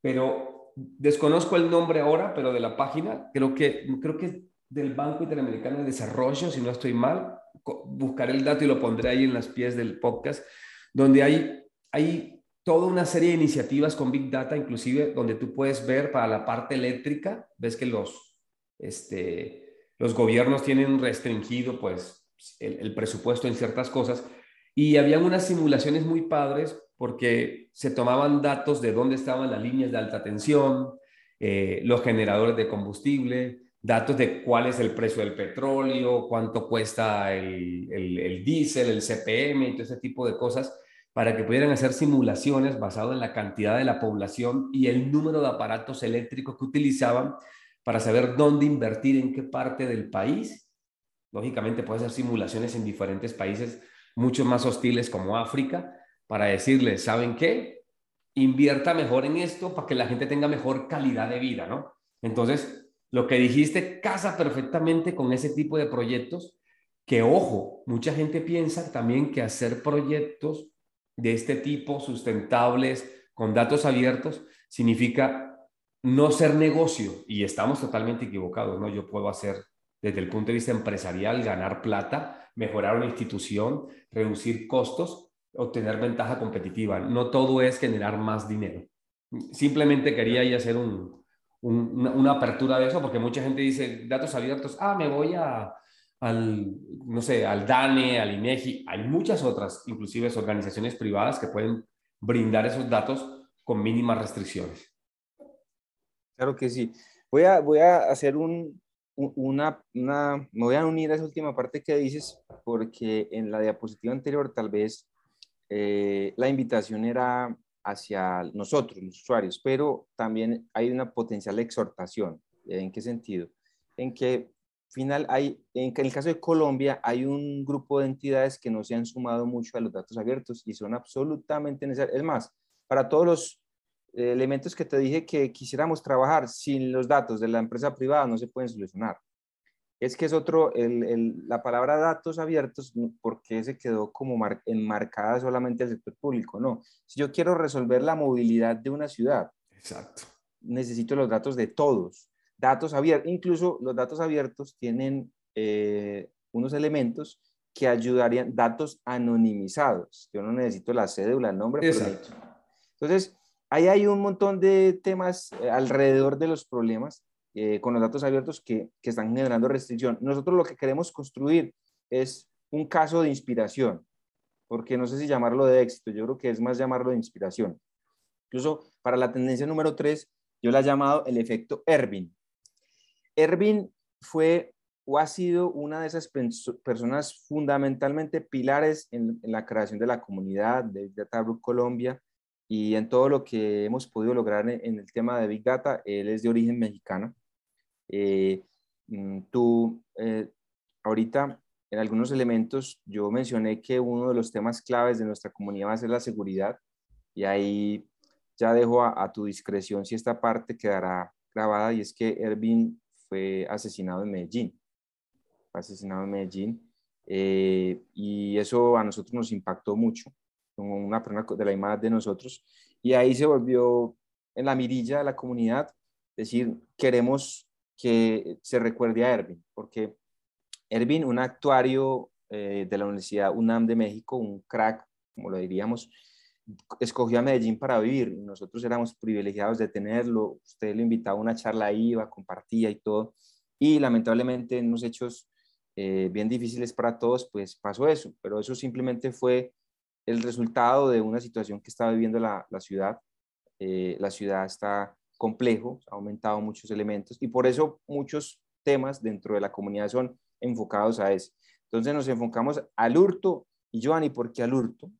pero desconozco el nombre ahora, pero de la página, creo que, creo que del Banco Interamericano de Desarrollo, si no estoy mal, buscaré el dato y lo pondré ahí en las pies del podcast, donde hay, hay toda una serie de iniciativas con Big Data, inclusive donde tú puedes ver para la parte eléctrica, ves que los, este, los gobiernos tienen restringido pues el, el presupuesto en ciertas cosas. Y habían unas simulaciones muy padres porque se tomaban datos de dónde estaban las líneas de alta tensión, eh, los generadores de combustible, datos de cuál es el precio del petróleo, cuánto cuesta el, el, diésel, el CPM y todo ese tipo de cosas, para que pudieran hacer simulaciones basadas en la cantidad de la población y el número de aparatos eléctricos que utilizaban para saber dónde invertir, en qué parte del país. Lógicamente puede hacer simulaciones en diferentes países mucho más hostiles como África, para decirles, ¿saben qué? Invierta mejor en esto para que la gente tenga mejor calidad de vida, ¿no? Entonces, lo que dijiste casa perfectamente con ese tipo de proyectos, que ojo, mucha gente piensa también que hacer proyectos de este tipo, sustentables, con datos abiertos, significa no ser negocio, y estamos totalmente equivocados, ¿no? Yo puedo hacer desde el punto de vista empresarial, ganar plata, mejorar una institución, reducir costos, obtener ventaja competitiva. No todo es generar más dinero. Simplemente quería ir hacer un, una, apertura de eso, porque mucha gente dice datos abiertos, ah, me voy a, al, no sé, al DANE, al INEGI. Hay muchas otras, inclusive organizaciones privadas que pueden brindar esos datos con mínimas restricciones. Claro que sí. Voy a, voy a hacer un, una, una, me voy a unir a esa última parte que dices, porque en la diapositiva anterior tal vez eh, la invitación era hacia nosotros, los usuarios, pero también hay una potencial exhortación. ¿En qué sentido? En que final hay, en el caso de Colombia, hay un grupo de entidades que no se han sumado mucho a los datos abiertos y son absolutamente necesarios. Es más, para todos los elementos que te dije que quisiéramos trabajar sin los datos de la empresa privada no se pueden solucionar. Es que es otro, la palabra datos abiertos, ¿por qué se quedó como enmarcada solamente el sector público? No, si yo quiero resolver la movilidad de una ciudad, Exacto. necesito los datos de todos, datos abiertos, incluso los datos abiertos tienen eh, unos elementos que ayudarían, datos anonimizados. Yo no necesito la cédula, el nombre, Exacto. entonces, ahí hay un montón de temas eh, alrededor de los problemas eh, con los datos abiertos que, que, están generando restricción. Nosotros lo que queremos construir es un caso de inspiración, porque no sé si llamarlo de éxito, yo creo que es más llamarlo de inspiración. Incluso para la tendencia número tres, yo la he llamado el efecto Ervin. Ervin fue o ha sido una de esas personas fundamentalmente pilares en, en la creación de la comunidad de Data Colombia, y en todo lo que hemos podido lograr en, el tema de Big Data, él es de origen mexicano. Eh, mm, tú, eh, ahorita, en algunos elementos, yo mencioné que uno de los temas claves de nuestra comunidad va a ser la seguridad y ahí ya dejo a, tu discreción si esta parte quedará grabada y es que Ervin fue asesinado en Medellín. Fue asesinado en Medellín eh, y eso a nosotros nos impactó mucho como una persona de la imagen de nosotros, y ahí se volvió en la mirilla de la comunidad, decir, queremos que se recuerde a Ervin, porque Ervin, un actuario eh, de la Universidad UNAM de México, un crack, como lo diríamos, escogió a Medellín para vivir. Nosotros éramos privilegiados de tenerlo. Usted lo invitaba a una charla, iba, compartía y todo. Y lamentablemente en unos hechos eh, bien difíciles para todos, pues pasó eso. Pero eso simplemente fue el resultado de una situación que está viviendo la, ciudad. Eh, la ciudad está complejo, ha aumentado muchos elementos y por eso muchos temas dentro de la comunidad son enfocados a eso. Entonces nos enfocamos al hurto y Giovanni, ¿por qué al hurto?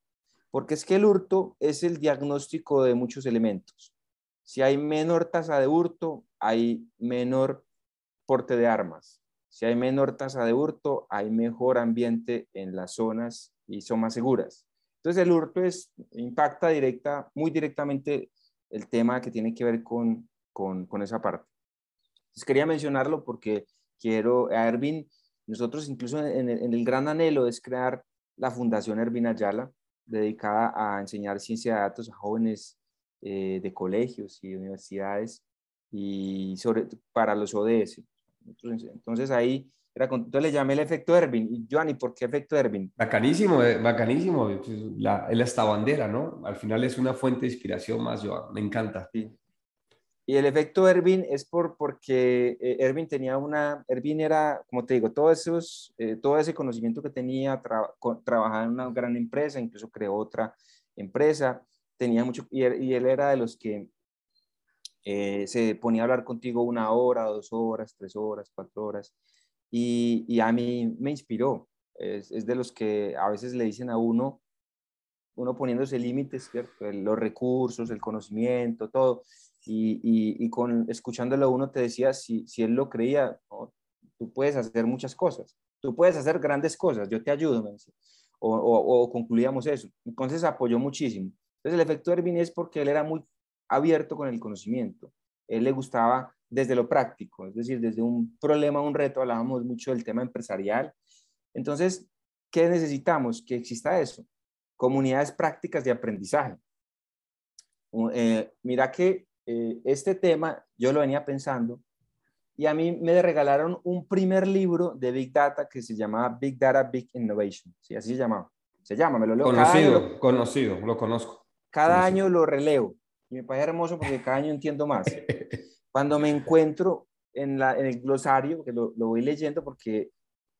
Porque es que el hurto es el diagnóstico de muchos elementos. Si hay menor tasa de hurto, hay menor porte de armas. Si hay menor tasa de hurto, hay mejor ambiente en las zonas y son más seguras. Entonces el hurto es, impacta directa, muy directamente el tema que tiene que ver con, con, con esa parte. Entonces quería mencionarlo porque quiero, a Ervin, nosotros incluso en el, gran anhelo es crear la Fundación Ervin Ayala, dedicada a enseñar ciencia de datos a jóvenes eh, de colegios y universidades y sobre, para los ODS. Entonces ahí entonces le llamé el efecto Ervin. Y Joanny, ¿por qué efecto Ervin? Bacanísimo, eh, bacanísimo. La, esta bandera, ¿no? Al final es una fuente de inspiración más, Joan. Me encanta. Sí. Y el efecto Ervin es por, porque eh, Ervin tenía una, Ervin era, como te digo, todo, esos, eh, todo ese conocimiento que tenía, trabajaba en una gran empresa, incluso creó otra empresa, tenía mucho, y, y él era de los que se ponía a hablar contigo una hora, dos horas, tres horas, cuatro horas, y, a mí me inspiró. Es, de los que a veces le dicen a uno, uno poniéndose límites, los recursos, el conocimiento, todo. Y, y, con, escuchándolo uno te decía, si, él lo creía, tú puedes hacer muchas cosas, tú puedes hacer grandes cosas, yo te ayudo, me decía. O, o, concluíamos eso. Entonces apoyó muchísimo. Entonces el efecto Ervin es porque él era muy abierto con el conocimiento. Él le gustaba desde lo práctico, es decir, desde un problema, un reto, hablábamos mucho del tema empresarial. Entonces, ¿qué necesitamos? Que exista eso, comunidades prácticas de aprendizaje. Eh, mira que eh, este tema yo lo venía pensando y a mí me regalaron un primer libro de Big Data que se llamaba Big Data Big Innovation, ¿sí? así se llamaba. Se llama, me lo leo. Conocido, conocido, lo conozco. Cada año lo releo y me parece hermoso porque cada año entiendo más. [laughs] Cuando me encuentro en, la, en el glosario, que lo, lo voy leyendo porque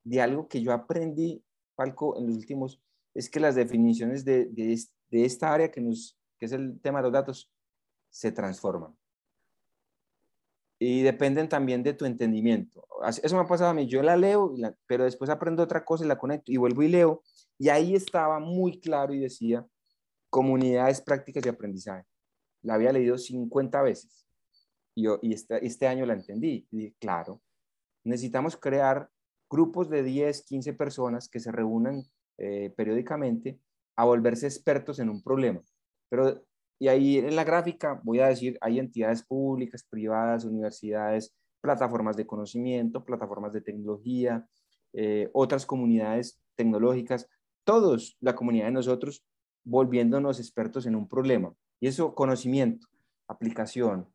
de algo que yo aprendí, Falco, en los últimos, es que las definiciones de, de, de esta área que, nos, que es el tema de los datos se transforman y dependen también de tu entendimiento. Eso me ha pasado a mí, yo la leo, pero después aprendo otra cosa y la conecto y vuelvo y leo. Y ahí estaba muy claro y decía, comunidades prácticas de aprendizaje. La había leído 50 veces y, yo, y este, este año la entendí. Claro, necesitamos crear grupos de 10, 15 personas que se reúnan eh, periódicamente a volverse expertos en un problema. Pero y ahí en la gráfica voy a decir, hay entidades públicas, privadas, universidades, plataformas de conocimiento, plataformas de tecnología, eh, otras comunidades tecnológicas, todos, la comunidad de nosotros, volviéndonos expertos en un problema. Y eso, conocimiento, aplicación,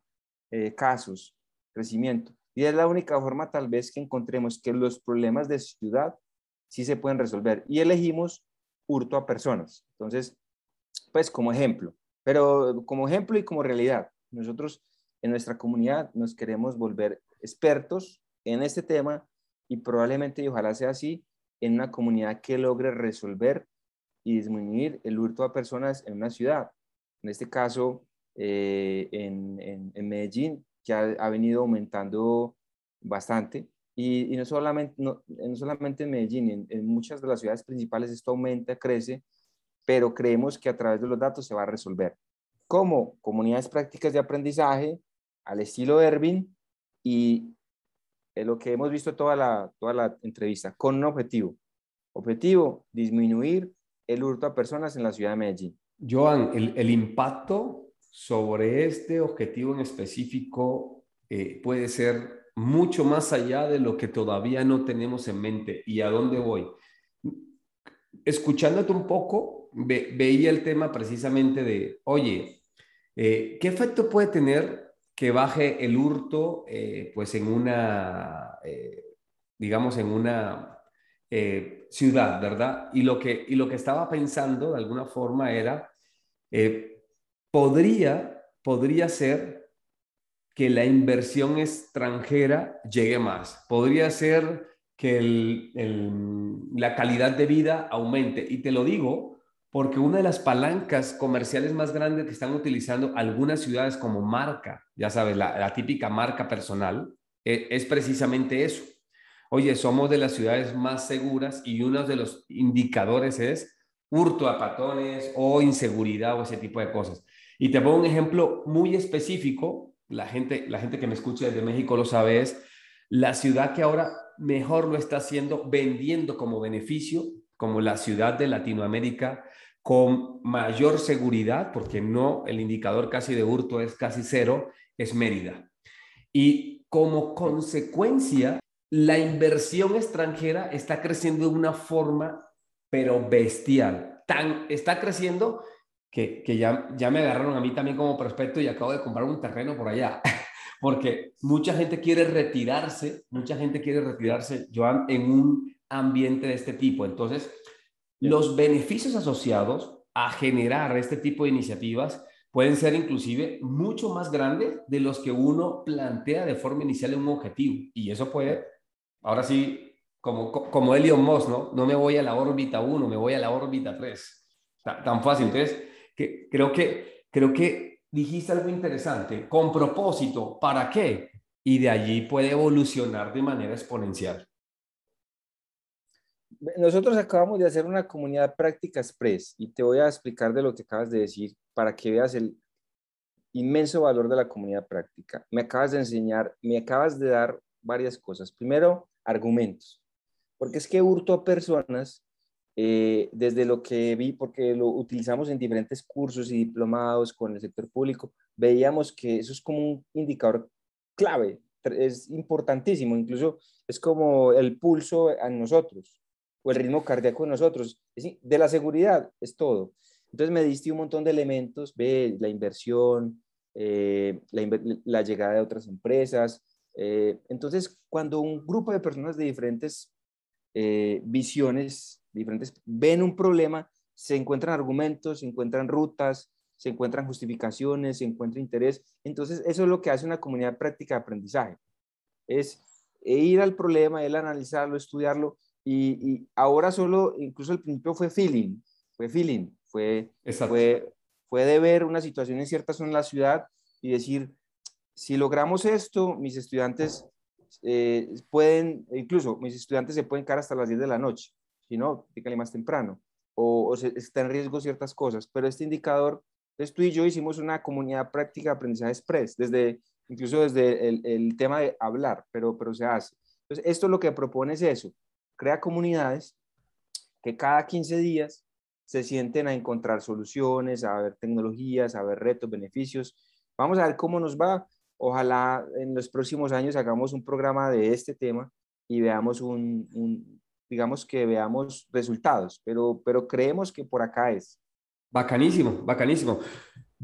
eh, casos, crecimiento. Y es la única forma tal vez que encontremos que los problemas de ciudad sí se pueden resolver. Y elegimos hurto a personas. Entonces, pues como ejemplo, pero como ejemplo y como realidad, nosotros en nuestra comunidad nos queremos volver expertos en este tema y probablemente, y ojalá sea así, en una comunidad que logre resolver y disminuir el hurto a personas en una ciudad. En este caso, eh, en, en, Medellín, que ha, venido aumentando bastante. Y, no, solamente, no, solamente en Medellín, en, en, muchas de las ciudades principales esto aumenta, crece, pero creemos que a través de los datos se va a resolver. Como comunidades prácticas de aprendizaje al estilo Ervin y lo que hemos visto toda la, toda la entrevista, con un objetivo. Objetivo, disminuir el hurto a personas en la ciudad de Medellín. Joan, el, impacto sobre este objetivo en específico eh, puede ser mucho más allá de lo que todavía no tenemos en mente. ¿Y a dónde voy? Escuchándote un poco, veía el tema precisamente de, oye, eh, ¿qué efecto puede tener que baje el hurto eh, pues en una, digamos, en una ciudad, ¿verdad? Y lo, que, y lo que estaba pensando de alguna forma era, podría, podría ser que la inversión extranjera llegue más, podría ser que la calidad de vida aumente. Y te lo digo porque una de las palancas comerciales más grandes que están utilizando algunas ciudades como marca, ya sabes, la, típica marca personal, e, es precisamente eso. Oye, somos de las ciudades más seguras y uno de los indicadores es hurto a patones o inseguridad o ese tipo de cosas. Y te pongo un ejemplo muy específico, la gente, la gente que me escucha desde México lo sabe, es la ciudad que ahora mejor lo está haciendo vendiendo como beneficio, como la ciudad de Latinoamérica con mayor seguridad, porque no, el indicador casi de hurto es casi cero, es Mérida. Y como consecuencia, la inversión extranjera está creciendo de una forma, pero bestial. Tan, está creciendo que, que ya, ya me agarraron a mí también como prospecto y acabo de comprar un terreno por allá. [laughs] Porque mucha gente quiere retirarse, mucha gente quiere retirarse, Joan, en un ambiente de este tipo. Entonces, los beneficios asociados a generar este tipo de iniciativas pueden ser inclusive mucho más grandes de los que uno plantea de forma inicial en un objetivo. Y eso puede, ahora sí, como, como Elon Musk, ¿no? No me voy a la órbita 1, me voy a la órbita 3. Tan, fácil. Entonces, que, creo, que, creo que dijiste algo interesante. Con propósito, ¿para qué? Y de allí puede evolucionar de manera exponencial. Nosotros acabamos de hacer una comunidad práctica express y te voy a explicar de lo que acabas de decir para que veas el inmenso valor de la comunidad práctica. Me acabas de enseñar, me acabas de dar varias cosas. Primero, argumentos, porque es que hurto a personas, eh, desde lo que vi, porque lo utilizamos en diferentes cursos y diplomados con el sector público, veíamos que eso es como un indicador clave, es importantísimo, incluso es como el pulso a nosotros o el ritmo cardíaco de nosotros. De la seguridad es todo. Entonces me diste un montón de elementos, ve la inversión, eh, la, llegada de otras empresas. Eh, entonces, cuando un grupo de personas de diferentes visiones, diferentes, ven un problema, se encuentran argumentos, se encuentran rutas, se encuentran justificaciones, se encuentra interés. Entonces, eso es lo que hace una comunidad práctica de aprendizaje. Es ir al problema, el analizarlo, estudiarlo. Y, ahora solo, incluso el principio fue feeling, fue feeling, fue, fue, fue de ver una situación en cierta zona de la ciudad y decir, si logramos esto, mis estudiantes eh, pueden, incluso mis estudiantes se pueden quedar hasta las 10 de la noche, si no, pícale más temprano, o, o está en riesgo ciertas cosas, pero este indicador entonces tú y yo hicimos una comunidad práctica de aprendizaje express, desde, incluso desde el, el, tema de hablar, pero, pero se hace. Entonces esto lo que propone es eso, crea comunidades que cada 15 días se sienten a encontrar soluciones, a ver tecnologías, a ver retos, beneficios. Vamos a ver cómo nos va. Ojalá en los próximos años hagamos un programa de este tema y veamos un, un digamos que veamos resultados, pero, pero creemos que por acá es. Bacanísimo, bacanísimo.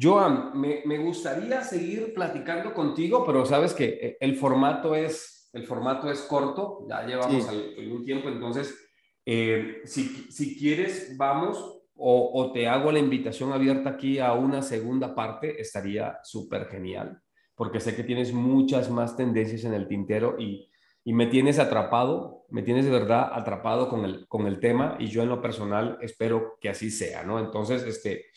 Joan, me, me, gustaría seguir platicando contigo, pero sabes que eh, el formato es, el formato es corto, ya llevamos algún tiempo, entonces, eh, si, si, quieres, vamos o, o, te hago la invitación abierta aquí a una segunda parte, estaría súper genial, porque sé que tienes muchas más tendencias en el tintero y, y me tienes atrapado, me tienes de verdad atrapado con el, con el tema y yo en lo personal espero que así sea, ¿no? Entonces, este,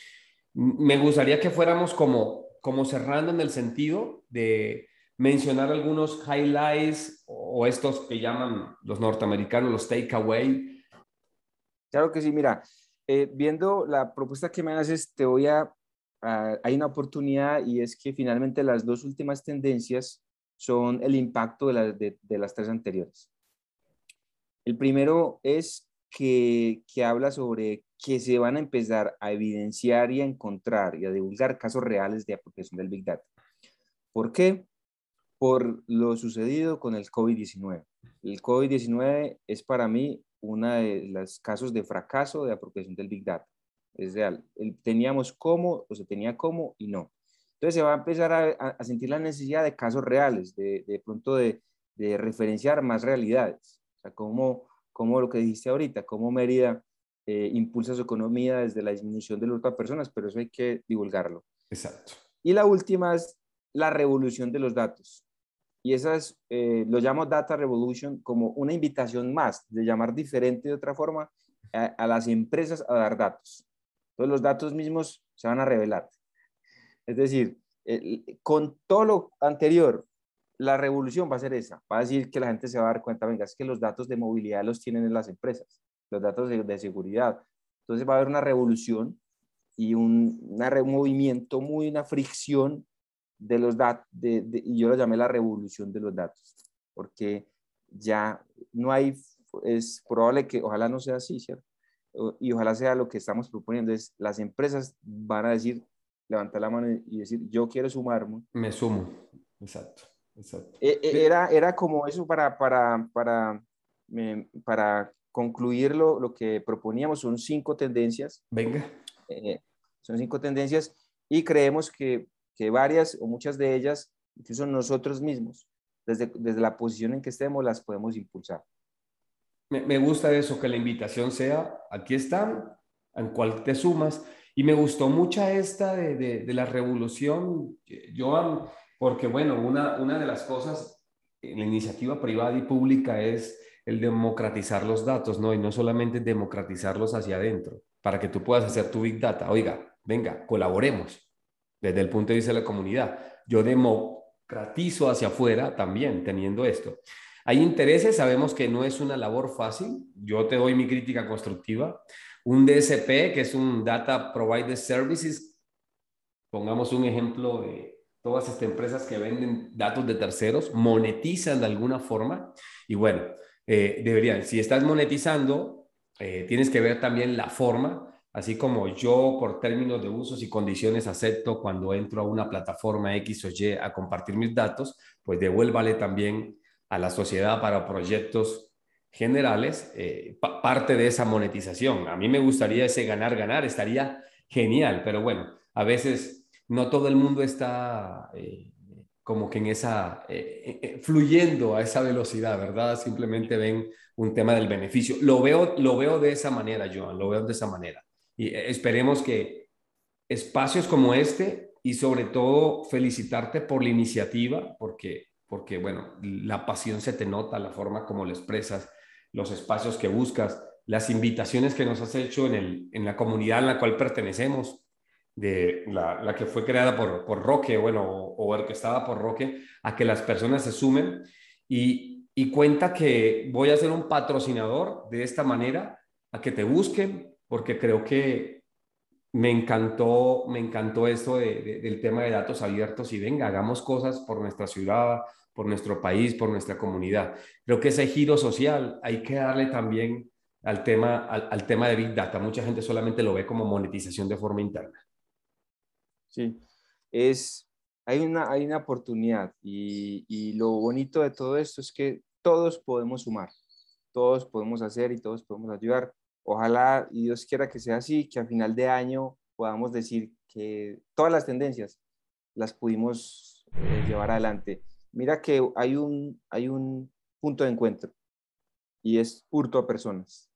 me gustaría que fuéramos como, como cerrando en el sentido de mencionar algunos highlights o estos que llaman los norteamericanos los takeaway. Claro que sí, mira, eh, viendo la propuesta que me haces, te voy a, hay una oportunidad y es que finalmente las dos últimas tendencias son el impacto de, las tres anteriores. El primero es que, habla sobre que se van a empezar a evidenciar y a encontrar y a divulgar casos reales de apropiación del Big Data. ¿Por qué? Por lo sucedido con el COVID-19. El COVID-19 es para mí uno de los casos de fracaso de apropiación del Big Data. Es real. Teníamos cómo, o se tenía cómo y no. Entonces se va a empezar a, sentir la necesidad de casos reales, de, de pronto de, de, referenciar más realidades. O sea, como, como lo que dijiste ahorita, cómo Mérida eh, impulsa su economía desde la disminución de los de personas, pero eso hay que divulgarlo. Exacto. Y la última es la revolución de los datos. Y esa es, eh, lo llamo Data Revolution como una invitación más de llamar diferente de otra forma a, a las empresas a dar datos. Entonces los datos mismos se van a revelar. Es decir, con todo lo anterior, la revolución va a ser esa. Va a decir que la gente se va a dar cuenta, venga, es que los datos de movilidad los tienen en las empresas, los datos de, seguridad. Entonces va a haber una revolución y un, movimiento, muy una fricción de los datos, y yo lo llamé la revolución de los datos, porque ya no hay, es probable que ojalá no sea así, ¿cierto? Y ojalá sea lo que estamos proponiendo, es las empresas van a decir, levantar la mano y decir, yo quiero sumarme. Me sumo, exacto. exacto. E, e, era, era como eso para, para, para, para concluir lo, lo, que proponíamos, son cinco tendencias. Venga. Eh, son cinco tendencias y creemos que, que, varias o muchas de ellas, incluso nosotros mismos, desde, desde la posición en que estemos, las podemos impulsar. Me, me gusta eso, que la invitación sea, aquí están, en cual te sumas y me gustó mucho esta de, de, la revolución, Joan, porque bueno, una, una de las cosas en la iniciativa privada y pública es el democratizar los datos, ¿no? Y no solamente democratizarlos hacia adentro, para que tú puedas hacer tu Big Data. Oiga, venga, colaboremos desde el punto de vista de la comunidad. Yo democratizo hacia afuera también teniendo esto. Hay intereses, sabemos que no es una labor fácil. Yo te doy mi crítica constructiva. Un DSP, que es un Data Provider Services, pongamos un ejemplo de todas estas empresas que venden datos de terceros, monetizan de alguna forma y bueno, eh, deberían, si estás monetizando, eh, tienes que ver también la forma, así como yo por términos de usos y condiciones acepto cuando entro a una plataforma X o Y a compartir mis datos, pues devuélvale también a la sociedad para proyectos generales eh, parte de esa monetización. A mí me gustaría ese ganar-ganar, estaría genial, pero bueno, a veces no todo el mundo está eh, como que en esa, eh, fluyendo a esa velocidad, ¿verdad? Simplemente ven un tema del beneficio. Lo veo, lo veo de esa manera, Joan, lo veo de esa manera. Y esperemos que espacios como este y sobre todo felicitarte por la iniciativa, porque, porque bueno, la pasión se te nota, la forma como lo expresas, los espacios que buscas, las invitaciones que nos has hecho en, el, en la comunidad en la cual pertenecemos, de la, la que fue creada por, por Roque, bueno, o, orquestada por Roque, a que las personas se sumen y, y cuenta que voy a ser un patrocinador de esta manera, a que te busquen, porque creo que me encantó, me encantó esto del tema de datos abiertos y venga, hagamos cosas por nuestra ciudad, por nuestro país, por nuestra comunidad. Creo que ese giro social hay que darle también al tema, al, tema de Big Data. Mucha gente solamente lo ve como monetización de forma interna. Sí, es, hay una, hay una oportunidad y, y lo bonito de todo esto es que todos podemos sumar, todos podemos hacer y todos podemos ayudar. Ojalá y Dios quiera que sea así, que a final de año podamos decir que todas las tendencias las pudimos eh, llevar adelante. Mira que hay un, hay un punto de encuentro y es hurto a personas.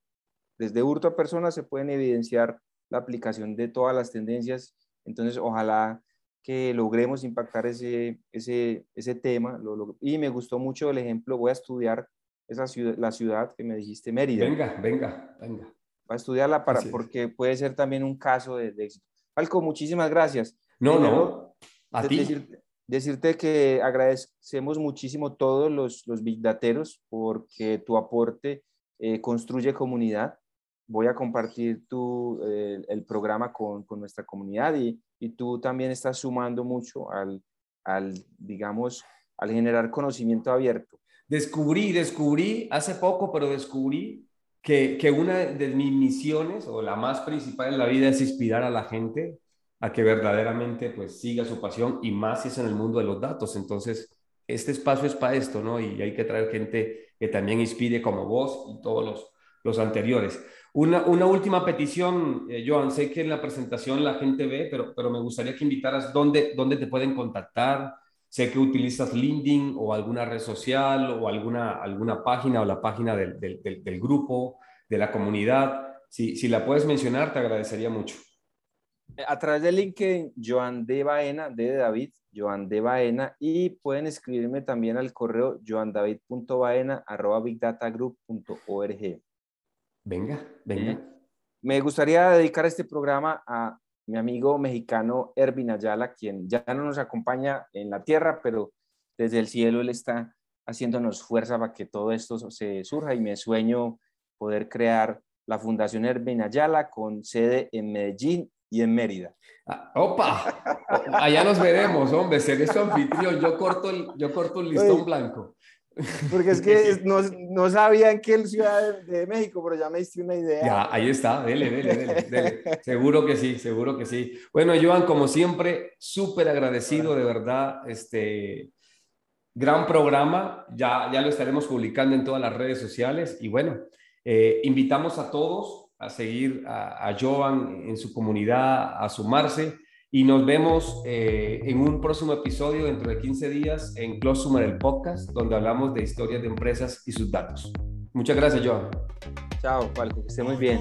Desde hurto a personas se pueden evidenciar la aplicación de todas las tendencias. Entonces, ojalá que logremos impactar ese, ese, ese tema. y me gustó mucho el ejemplo, voy a estudiar esa ciudad, la ciudad que me dijiste, Mérida. Venga, venga, venga. Voy a estudiarla para, porque puede ser también un caso de, éxito. Falco, muchísimas gracias. No, no, a ti. Decirte, que agradecemos muchísimo todos los, los Big Dateros porque tu aporte eh, construye comunidad voy a compartir tu, eh, el programa con, con, nuestra comunidad y, y, tú también estás sumando mucho al, al, digamos, al generar conocimiento abierto. Descubrí, descubrí hace poco, pero descubrí que, que una de mis misiones o la más principal en la vida es inspirar a la gente a que verdaderamente pues siga su pasión y más si es en el mundo de los datos. Entonces, este espacio es para esto, ¿no? Y hay que traer gente que también inspire como vos y todos los, los anteriores. Una, última petición, eh, Joan, sé que en la presentación la gente ve, pero, pero me gustaría que invitaras dónde, dónde te pueden contactar. Sé que utilizas LinkedIn o alguna red social o alguna, alguna página o la página del, del, grupo, de la comunidad. Si, si la puedes mencionar, te agradecería mucho. A través de LinkedIn, Joan de Baena, de David, Joan de Baena, y pueden escribirme también al correo joandavid.baena.bigdatagroup.org. Venga, venga. Me gustaría dedicar este programa a mi amigo mexicano Ervin Ayala, quien ya no nos acompaña en la tierra, pero desde el cielo él está haciéndonos fuerza para que todo esto se surja y me sueño poder crear la Fundación Ervin Ayala con sede en Medellín y en Mérida. Ah, ¡Opa! Allá nos veremos, hombre, seré su anfitrión. Yo corto el, yo corto el listón blanco. Porque es que [laughs] no, no sabía en qué ciudad de, México, pero ya me diste una idea. Ya, ahí está, dele, dele, dele, Seguro que sí, seguro que sí. Bueno, Joan, como siempre, súper agradecido, de verdad, este gran programa, ya, ya lo estaremos publicando en todas las redes sociales y bueno, eh, invitamos a todos a seguir a, a Joan en su comunidad, a sumarse y nos vemos eh, en un próximo episodio dentro de 15 días en Close Summer, el podcast, donde hablamos de historias de empresas y sus datos. Muchas gracias, Joan. Chao, Falco, que esté muy bien.